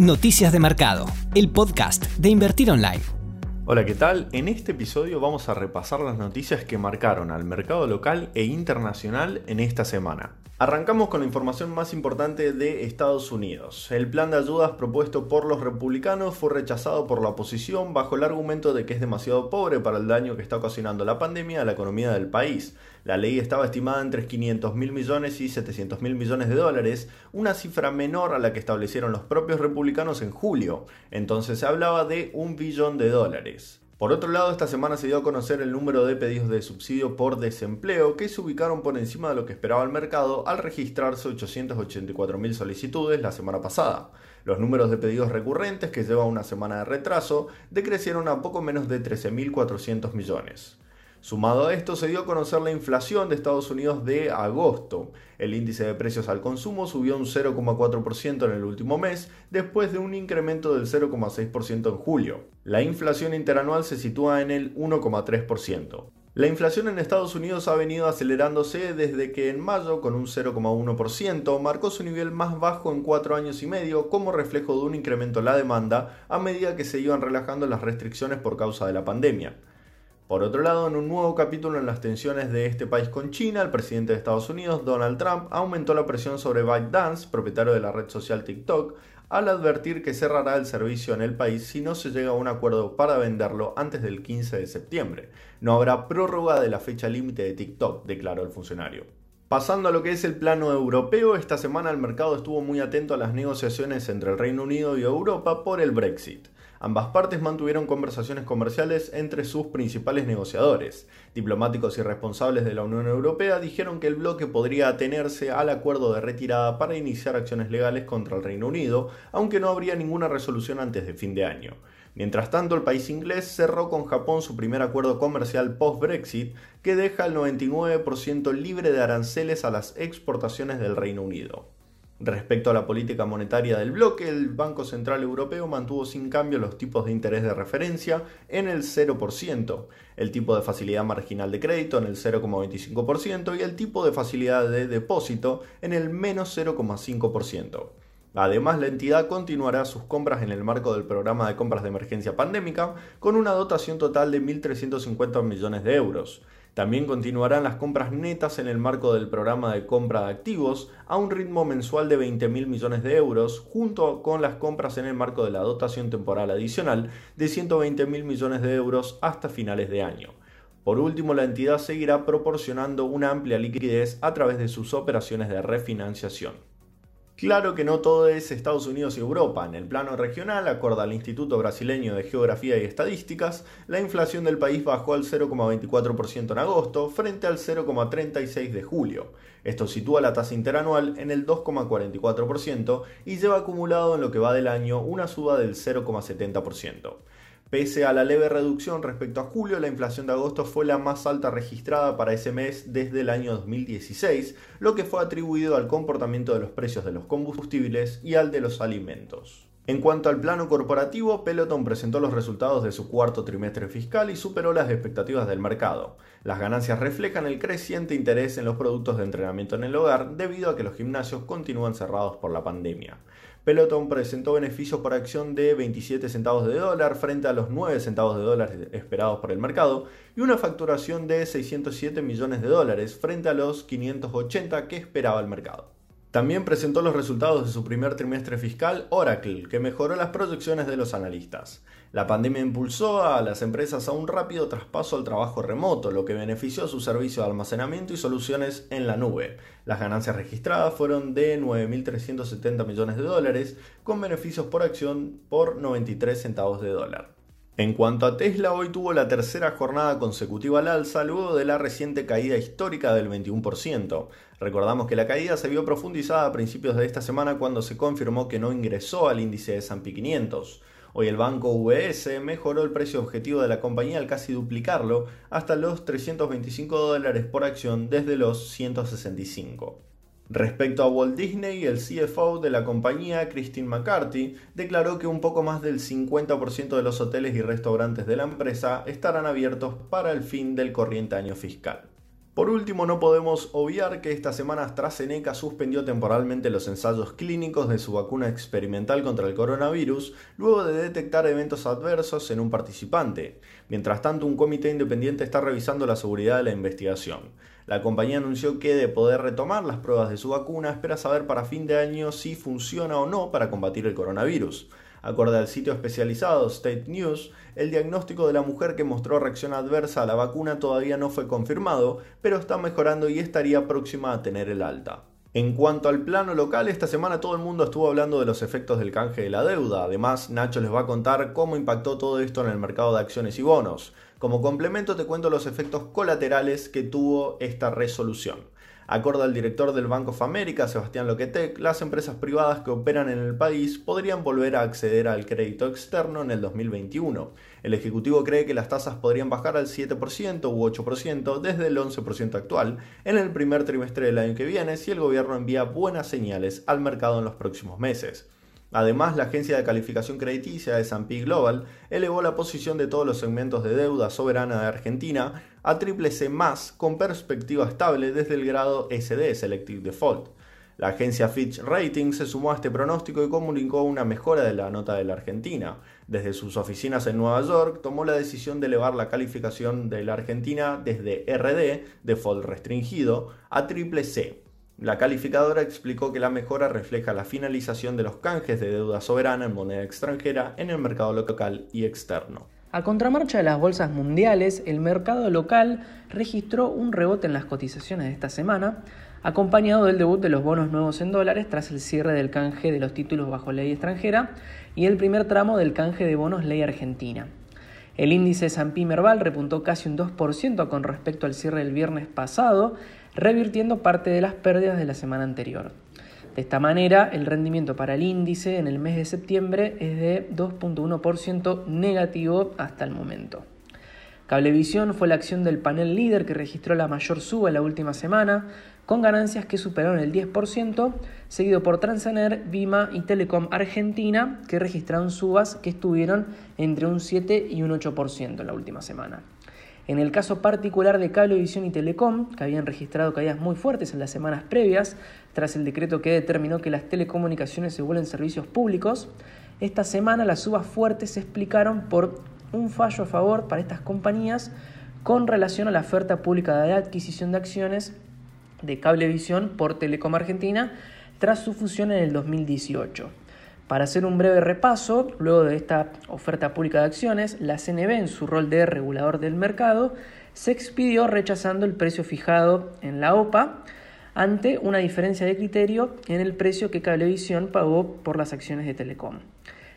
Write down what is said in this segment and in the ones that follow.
Noticias de Mercado, el podcast de Invertir Online. Hola, ¿qué tal? En este episodio vamos a repasar las noticias que marcaron al mercado local e internacional en esta semana. Arrancamos con la información más importante de Estados Unidos. El plan de ayudas propuesto por los republicanos fue rechazado por la oposición bajo el argumento de que es demasiado pobre para el daño que está ocasionando la pandemia a la economía del país. La ley estaba estimada entre 500 mil millones y 700 mil millones de dólares, una cifra menor a la que establecieron los propios republicanos en julio. Entonces se hablaba de un billón de dólares. Por otro lado, esta semana se dio a conocer el número de pedidos de subsidio por desempleo que se ubicaron por encima de lo que esperaba el mercado al registrarse 884.000 solicitudes la semana pasada. Los números de pedidos recurrentes, que llevan una semana de retraso, decrecieron a poco menos de 13.400 millones. Sumado a esto, se dio a conocer la inflación de Estados Unidos de agosto. El índice de precios al consumo subió un 0,4% en el último mes, después de un incremento del 0,6% en julio. La inflación interanual se sitúa en el 1,3%. La inflación en Estados Unidos ha venido acelerándose desde que en mayo, con un 0,1%, marcó su nivel más bajo en cuatro años y medio como reflejo de un incremento en la demanda a medida que se iban relajando las restricciones por causa de la pandemia. Por otro lado, en un nuevo capítulo en las tensiones de este país con China, el presidente de Estados Unidos, Donald Trump, aumentó la presión sobre ByteDance, propietario de la red social TikTok, al advertir que cerrará el servicio en el país si no se llega a un acuerdo para venderlo antes del 15 de septiembre. No habrá prórroga de la fecha límite de TikTok, declaró el funcionario. Pasando a lo que es el plano europeo, esta semana el mercado estuvo muy atento a las negociaciones entre el Reino Unido y Europa por el Brexit. Ambas partes mantuvieron conversaciones comerciales entre sus principales negociadores. Diplomáticos y responsables de la Unión Europea dijeron que el bloque podría atenerse al acuerdo de retirada para iniciar acciones legales contra el Reino Unido, aunque no habría ninguna resolución antes de fin de año. Mientras tanto, el país inglés cerró con Japón su primer acuerdo comercial post-Brexit que deja el 99% libre de aranceles a las exportaciones del Reino Unido. Respecto a la política monetaria del bloque, el Banco Central Europeo mantuvo sin cambio los tipos de interés de referencia en el 0%, el tipo de facilidad marginal de crédito en el 0,25% y el tipo de facilidad de depósito en el menos 0,5%. Además, la entidad continuará sus compras en el marco del programa de compras de emergencia pandémica con una dotación total de 1.350 millones de euros. También continuarán las compras netas en el marco del programa de compra de activos a un ritmo mensual de 20.000 millones de euros, junto con las compras en el marco de la dotación temporal adicional de 120.000 millones de euros hasta finales de año. Por último, la entidad seguirá proporcionando una amplia liquidez a través de sus operaciones de refinanciación. Claro que no todo es Estados Unidos y Europa. En el plano regional, acorde al Instituto Brasileño de Geografía y Estadísticas, la inflación del país bajó al 0,24% en agosto frente al 0,36% de julio. Esto sitúa la tasa interanual en el 2,44% y lleva acumulado en lo que va del año una suba del 0,70%. Pese a la leve reducción respecto a julio, la inflación de agosto fue la más alta registrada para ese mes desde el año 2016, lo que fue atribuido al comportamiento de los precios de los combustibles y al de los alimentos. En cuanto al plano corporativo, Peloton presentó los resultados de su cuarto trimestre fiscal y superó las expectativas del mercado. Las ganancias reflejan el creciente interés en los productos de entrenamiento en el hogar debido a que los gimnasios continúan cerrados por la pandemia. Peloton presentó beneficios por acción de 27 centavos de dólar frente a los 9 centavos de dólar esperados por el mercado y una facturación de 607 millones de dólares frente a los 580 que esperaba el mercado. También presentó los resultados de su primer trimestre fiscal Oracle, que mejoró las proyecciones de los analistas. La pandemia impulsó a las empresas a un rápido traspaso al trabajo remoto, lo que benefició a su servicio de almacenamiento y soluciones en la nube. Las ganancias registradas fueron de 9.370 millones de dólares, con beneficios por acción por 93 centavos de dólar. En cuanto a Tesla, hoy tuvo la tercera jornada consecutiva al alza luego de la reciente caída histórica del 21%. Recordamos que la caída se vio profundizada a principios de esta semana cuando se confirmó que no ingresó al índice de S&P 500. Hoy el banco UBS mejoró el precio objetivo de la compañía al casi duplicarlo hasta los 325 dólares por acción desde los 165. Respecto a Walt Disney, el CFO de la compañía, Christine McCarthy, declaró que un poco más del 50% de los hoteles y restaurantes de la empresa estarán abiertos para el fin del corriente año fiscal. Por último, no podemos obviar que esta semana AstraZeneca suspendió temporalmente los ensayos clínicos de su vacuna experimental contra el coronavirus luego de detectar eventos adversos en un participante. Mientras tanto, un comité independiente está revisando la seguridad de la investigación. La compañía anunció que de poder retomar las pruebas de su vacuna espera saber para fin de año si funciona o no para combatir el coronavirus. Acorde al sitio especializado State News, el diagnóstico de la mujer que mostró reacción adversa a la vacuna todavía no fue confirmado, pero está mejorando y estaría próxima a tener el alta. En cuanto al plano local, esta semana todo el mundo estuvo hablando de los efectos del canje de la deuda. Además, Nacho les va a contar cómo impactó todo esto en el mercado de acciones y bonos. Como complemento te cuento los efectos colaterales que tuvo esta resolución. Acorde al director del Bank of America, Sebastián Loquetec, las empresas privadas que operan en el país podrían volver a acceder al crédito externo en el 2021. El Ejecutivo cree que las tasas podrían bajar al 7% u 8% desde el 11% actual en el primer trimestre del año que viene si el gobierno envía buenas señales al mercado en los próximos meses. Además, la agencia de calificación crediticia S&P Global elevó la posición de todos los segmentos de deuda soberana de Argentina a triple C+, con perspectiva estable desde el grado SD, Selective Default. La agencia Fitch Ratings se sumó a este pronóstico y comunicó una mejora de la nota de la Argentina. Desde sus oficinas en Nueva York, tomó la decisión de elevar la calificación de la Argentina desde RD, Default Restringido, a triple C, la calificadora explicó que la mejora refleja la finalización de los canjes de deuda soberana en moneda extranjera en el mercado local y externo. A contramarcha de las bolsas mundiales, el mercado local registró un rebote en las cotizaciones de esta semana, acompañado del debut de los bonos nuevos en dólares tras el cierre del canje de los títulos bajo ley extranjera y el primer tramo del canje de bonos ley argentina. El índice S&P Merval repuntó casi un 2% con respecto al cierre del viernes pasado, revirtiendo parte de las pérdidas de la semana anterior. De esta manera, el rendimiento para el índice en el mes de septiembre es de 2.1% negativo hasta el momento. Cablevisión fue la acción del panel líder que registró la mayor suba en la última semana, con ganancias que superaron el 10%, seguido por Transaner, Vima y Telecom Argentina, que registraron subas que estuvieron entre un 7 y un 8% en la última semana. En el caso particular de Cablevisión y Telecom, que habían registrado caídas muy fuertes en las semanas previas, tras el decreto que determinó que las telecomunicaciones se vuelven servicios públicos, esta semana las subas fuertes se explicaron por un fallo a favor para estas compañías con relación a la oferta pública de adquisición de acciones de Cablevisión por Telecom Argentina tras su fusión en el 2018. Para hacer un breve repaso, luego de esta oferta pública de acciones, la CNB, en su rol de regulador del mercado, se expidió rechazando el precio fijado en la OPA ante una diferencia de criterio en el precio que Cablevisión pagó por las acciones de Telecom.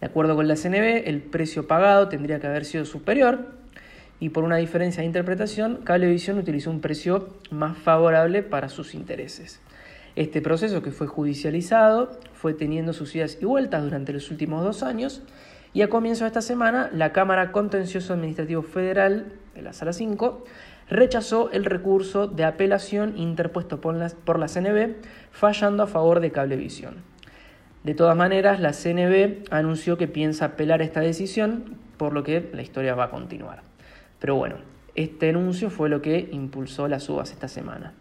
De acuerdo con la CNB, el precio pagado tendría que haber sido superior y por una diferencia de interpretación, Cablevisión utilizó un precio más favorable para sus intereses. Este proceso, que fue judicializado, fue teniendo sus idas y vueltas durante los últimos dos años y a comienzo de esta semana la Cámara Contencioso Administrativo Federal de la Sala 5 rechazó el recurso de apelación interpuesto por la, CNB, fallando a favor de Cablevisión. De todas maneras, la CNB anunció que piensa apelar esta decisión, por lo que la historia va a continuar. Pero bueno, este anuncio fue lo que impulsó las subas esta semana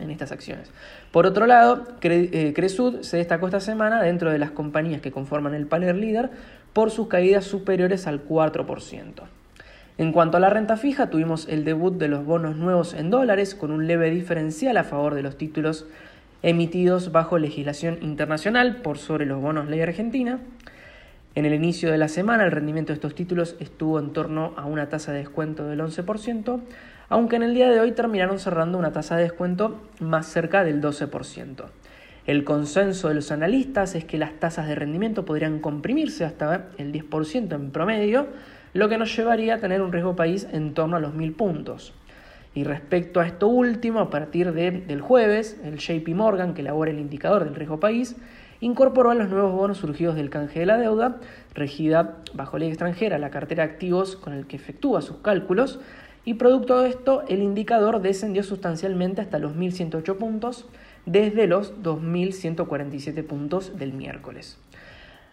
en estas acciones. Por otro lado, eh, Cresud se destacó esta semana dentro de las compañías que conforman el panel líder por sus caídas superiores al 4%. En cuanto a la renta fija, tuvimos el debut de los bonos nuevos en dólares con un leve diferencial a favor de los títulos emitidos bajo legislación internacional por sobre los bonos ley argentina. En el inicio de la semana el rendimiento de estos títulos estuvo en torno a una tasa de descuento del 11%, aunque en el día de hoy terminaron cerrando una tasa de descuento más cerca del 12%. El consenso de los analistas es que las tasas de rendimiento podrían comprimirse hasta el 10% en promedio, lo que nos llevaría a tener un riesgo país en torno a los 1.000 puntos. Y respecto a esto último, a partir del jueves, el JP Morgan, que elabora el indicador del riesgo país, incorporó a los nuevos bonos surgidos del canje de la deuda, regida bajo ley extranjera, la cartera de activos con el que efectúa sus cálculos, y producto de esto el indicador descendió sustancialmente hasta los 1.108 puntos desde los 2.147 puntos del miércoles.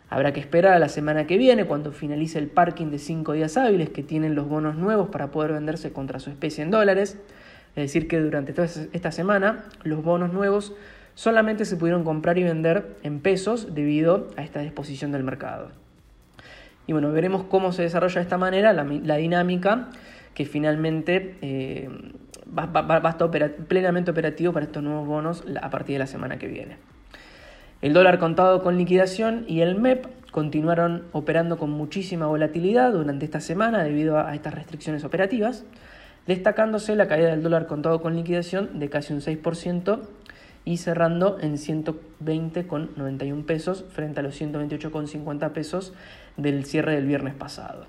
Habrá que esperar a la semana que viene cuando finalice el parking de 5 días hábiles que tienen los bonos nuevos para poder venderse contra su especie en dólares. Es decir, que durante toda esta semana los bonos nuevos solamente se pudieron comprar y vender en pesos debido a esta disposición del mercado. Y bueno, veremos cómo se desarrolla de esta manera la, dinámica que finalmente eh, va, a estar plenamente operativo para estos nuevos bonos a partir de la semana que viene. El dólar contado con liquidación y el MEP continuaron operando con muchísima volatilidad durante esta semana debido a estas restricciones operativas, destacándose la caída del dólar contado con liquidación de casi un 6% y cerrando en 120,91 pesos frente a los 128,50 pesos del cierre del viernes pasado.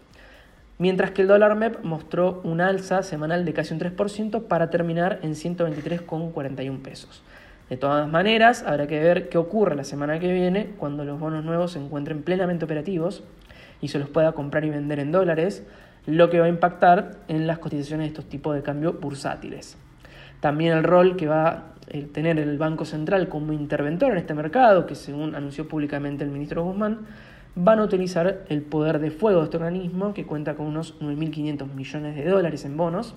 Mientras que el dólar MEP mostró una alza semanal de casi un 3% para terminar en 123,41 pesos. De todas maneras, habrá que ver qué ocurre la semana que viene cuando los bonos nuevos se encuentren plenamente operativos y se los pueda comprar y vender en dólares, lo que va a impactar en las cotizaciones de estos tipos de cambio bursátiles. También el rol que va a tener el Banco Central como interventor en este mercado, que según anunció públicamente el ministro Guzmán, van a utilizar el poder de fuego de este organismo, que cuenta con unos 9.500 millones de dólares en bonos,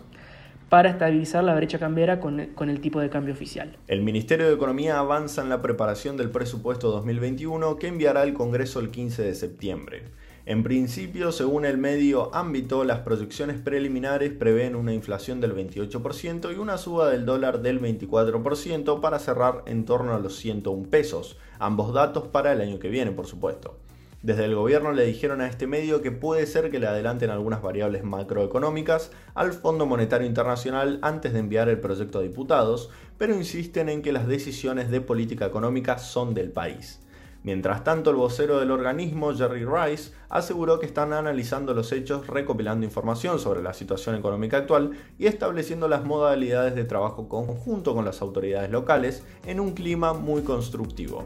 para estabilizar la brecha cambiaria con el, tipo de cambio oficial. El Ministerio de Economía avanza en la preparación del presupuesto 2021 que enviará al Congreso el 15 de septiembre. En principio, según el medio ámbito, las proyecciones preliminares prevén una inflación del 28% y una suba del dólar del 24% para cerrar en torno a los 101 pesos, ambos datos para el año que viene, por supuesto. Desde el gobierno le dijeron a este medio que puede ser que le adelanten algunas variables macroeconómicas al Fondo Monetario Internacional antes de enviar el proyecto a diputados, pero insisten en que las decisiones de política económica son del país. Mientras tanto, el vocero del organismo, Jerry Rice, aseguró que están analizando los hechos, recopilando información sobre la situación económica actual y estableciendo las modalidades de trabajo conjunto con las autoridades locales en un clima muy constructivo.